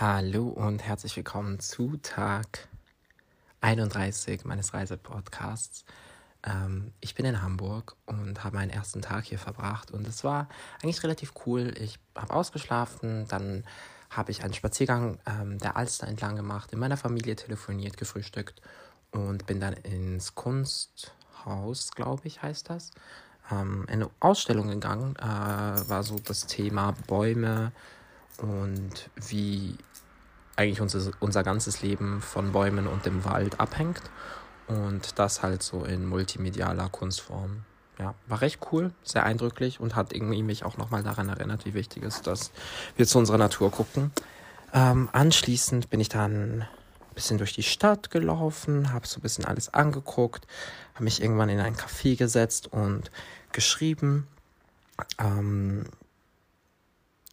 Hallo und herzlich willkommen zu Tag 31 meines Reisepodcasts. Ähm, ich bin in Hamburg und habe meinen ersten Tag hier verbracht und es war eigentlich relativ cool. Ich habe ausgeschlafen, dann habe ich einen Spaziergang ähm, der Alster entlang gemacht, in meiner Familie telefoniert, gefrühstückt und bin dann ins Kunsthaus, glaube ich, heißt das, ähm, in eine Ausstellung gegangen. Äh, war so das Thema Bäume und wie eigentlich unser, unser ganzes Leben von Bäumen und dem Wald abhängt. Und das halt so in multimedialer Kunstform. Ja, war recht cool, sehr eindrücklich und hat irgendwie mich auch nochmal daran erinnert, wie wichtig es ist, dass wir zu unserer Natur gucken. Ähm, anschließend bin ich dann ein bisschen durch die Stadt gelaufen, habe so ein bisschen alles angeguckt, habe mich irgendwann in ein Café gesetzt und geschrieben. Ähm,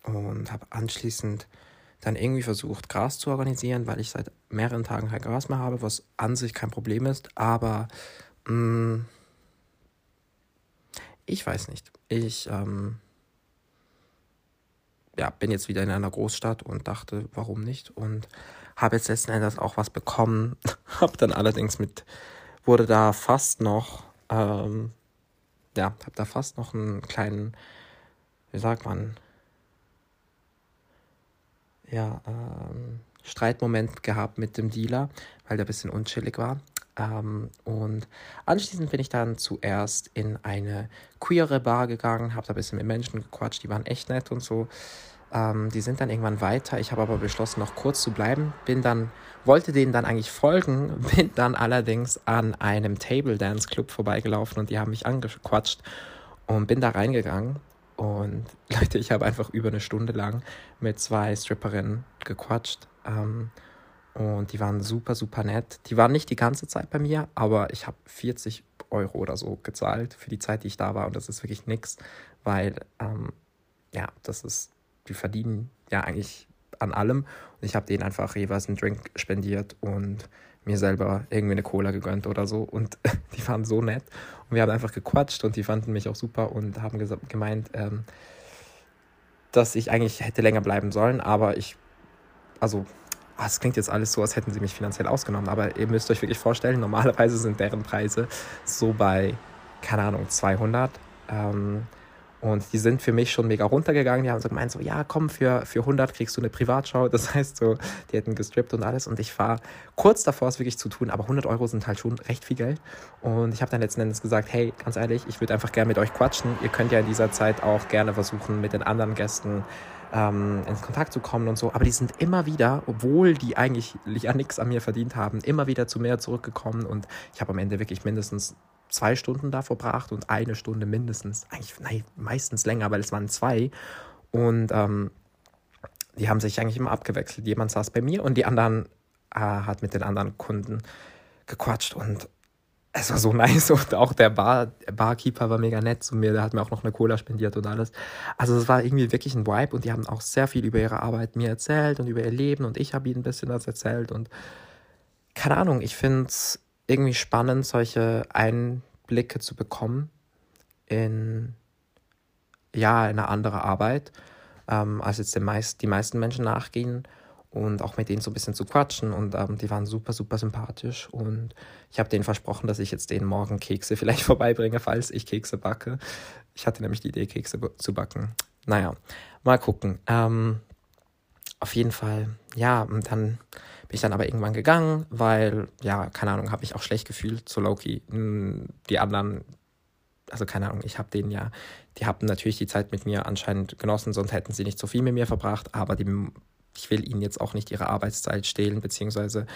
und habe anschließend dann irgendwie versucht, Gras zu organisieren, weil ich seit mehreren Tagen kein Gras mehr habe, was an sich kein Problem ist, aber mh, mm, ich weiß nicht. Ich ähm, ja, bin jetzt wieder in einer Großstadt und dachte, warum nicht? Und habe jetzt letzten Endes auch was bekommen. habe dann allerdings mit, wurde da fast noch, ähm, ja, habe da fast noch einen kleinen, wie sagt man, ja, ähm, Streitmoment gehabt mit dem Dealer, weil der ein bisschen unchillig war. Ähm, und anschließend bin ich dann zuerst in eine queere Bar gegangen, habe da ein bisschen mit Menschen gequatscht, die waren echt nett und so. Ähm, die sind dann irgendwann weiter. Ich habe aber beschlossen, noch kurz zu bleiben. Bin dann, wollte denen dann eigentlich folgen, bin dann allerdings an einem Table Dance Club vorbeigelaufen und die haben mich angequatscht und bin da reingegangen und Leute, ich habe einfach über eine Stunde lang mit zwei Stripperinnen gequatscht. Ähm, und die waren super, super nett. Die waren nicht die ganze Zeit bei mir, aber ich habe 40 Euro oder so gezahlt für die Zeit, die ich da war. Und das ist wirklich nichts, weil, ähm, ja, das ist, die verdienen ja eigentlich an allem. Und ich habe denen einfach jeweils einen Drink spendiert und mir selber irgendwie eine Cola gegönnt oder so. Und die waren so nett. Und wir haben einfach gequatscht und die fanden mich auch super und haben gemeint, ähm, dass ich eigentlich hätte länger bleiben sollen. Aber ich, also, ah, es klingt jetzt alles so, als hätten sie mich finanziell ausgenommen. Aber ihr müsst euch wirklich vorstellen, normalerweise sind deren Preise so bei, keine Ahnung, 200. Ähm, und die sind für mich schon mega runtergegangen. Die haben so gemeint, so, ja, komm, für, für 100 kriegst du eine Privatschau. Das heißt so, die hätten gestrippt und alles. Und ich war kurz davor, es wirklich zu tun. Aber 100 Euro sind halt schon recht viel Geld. Und ich habe dann letzten Endes gesagt, hey, ganz ehrlich, ich würde einfach gerne mit euch quatschen. Ihr könnt ja in dieser Zeit auch gerne versuchen, mit den anderen Gästen ähm, in Kontakt zu kommen und so. Aber die sind immer wieder, obwohl die eigentlich ja nichts an mir verdient haben, immer wieder zu mir zurückgekommen. Und ich habe am Ende wirklich mindestens zwei Stunden da verbracht und eine Stunde mindestens, eigentlich nein, meistens länger, weil es waren zwei. Und ähm, die haben sich eigentlich immer abgewechselt. Jemand saß bei mir und die anderen äh, hat mit den anderen Kunden gequatscht und es war so nice und auch der Bar, Barkeeper war mega nett zu mir, der hat mir auch noch eine Cola spendiert und alles. Also es war irgendwie wirklich ein Vibe und die haben auch sehr viel über ihre Arbeit mir erzählt und über ihr Leben und ich habe ihnen ein bisschen was erzählt und keine Ahnung, ich finde es irgendwie spannend, solche Einblicke zu bekommen in ja, eine andere Arbeit, ähm, als jetzt die, meist, die meisten Menschen nachgehen und auch mit denen so ein bisschen zu quatschen und ähm, die waren super, super sympathisch und ich habe denen versprochen, dass ich jetzt denen morgen Kekse vielleicht vorbeibringe, falls ich Kekse backe. Ich hatte nämlich die Idee, Kekse zu backen. Naja, mal gucken. Ähm, auf jeden Fall, ja, und dann bin ich dann aber irgendwann gegangen, weil, ja, keine Ahnung, habe ich auch schlecht gefühlt, so Loki. Hm, die anderen, also keine Ahnung, ich habe denen ja, die haben natürlich die Zeit mit mir anscheinend genossen, sonst hätten sie nicht so viel mit mir verbracht, aber die, ich will ihnen jetzt auch nicht ihre Arbeitszeit stehlen, beziehungsweise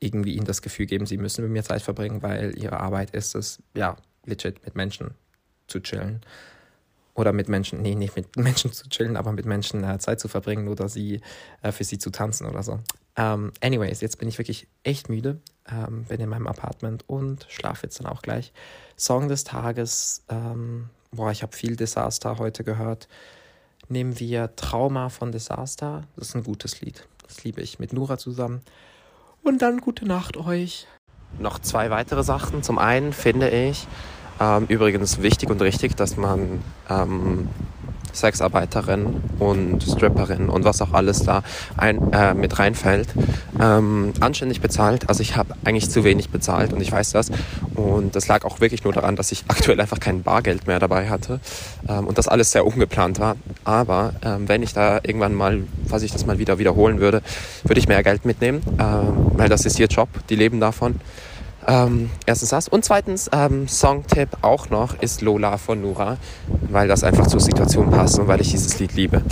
irgendwie ihnen das Gefühl geben, sie müssen mit mir Zeit verbringen, weil ihre Arbeit ist es, ja, legit mit Menschen zu chillen oder mit Menschen, nee, nicht mit Menschen zu chillen, aber mit Menschen äh, Zeit zu verbringen oder sie äh, für sie zu tanzen oder so. Ähm, anyways, jetzt bin ich wirklich echt müde, ähm, bin in meinem Apartment und schlafe jetzt dann auch gleich. Song des Tages, ähm, boah, ich habe viel Disaster heute gehört. Nehmen wir Trauma von Disaster. Das ist ein gutes Lied. Das liebe ich mit Nura zusammen. Und dann gute Nacht euch. Noch zwei weitere Sachen. Zum einen finde ich, ähm, übrigens wichtig und richtig, dass man ähm, Sexarbeiterin und Stripperin und was auch alles da ein, äh, mit reinfällt, ähm, anständig bezahlt. Also ich habe eigentlich zu wenig bezahlt und ich weiß das. Und das lag auch wirklich nur daran, dass ich aktuell einfach kein Bargeld mehr dabei hatte ähm, und das alles sehr ungeplant war. Aber ähm, wenn ich da irgendwann mal, falls ich das mal wieder wiederholen würde, würde ich mehr Geld mitnehmen, ähm, weil das ist ihr Job, die leben davon. Ähm, erstens das. Und zweitens, ähm, Songtipp auch noch ist Lola von Nura, weil das einfach zur Situation passt und weil ich dieses Lied liebe.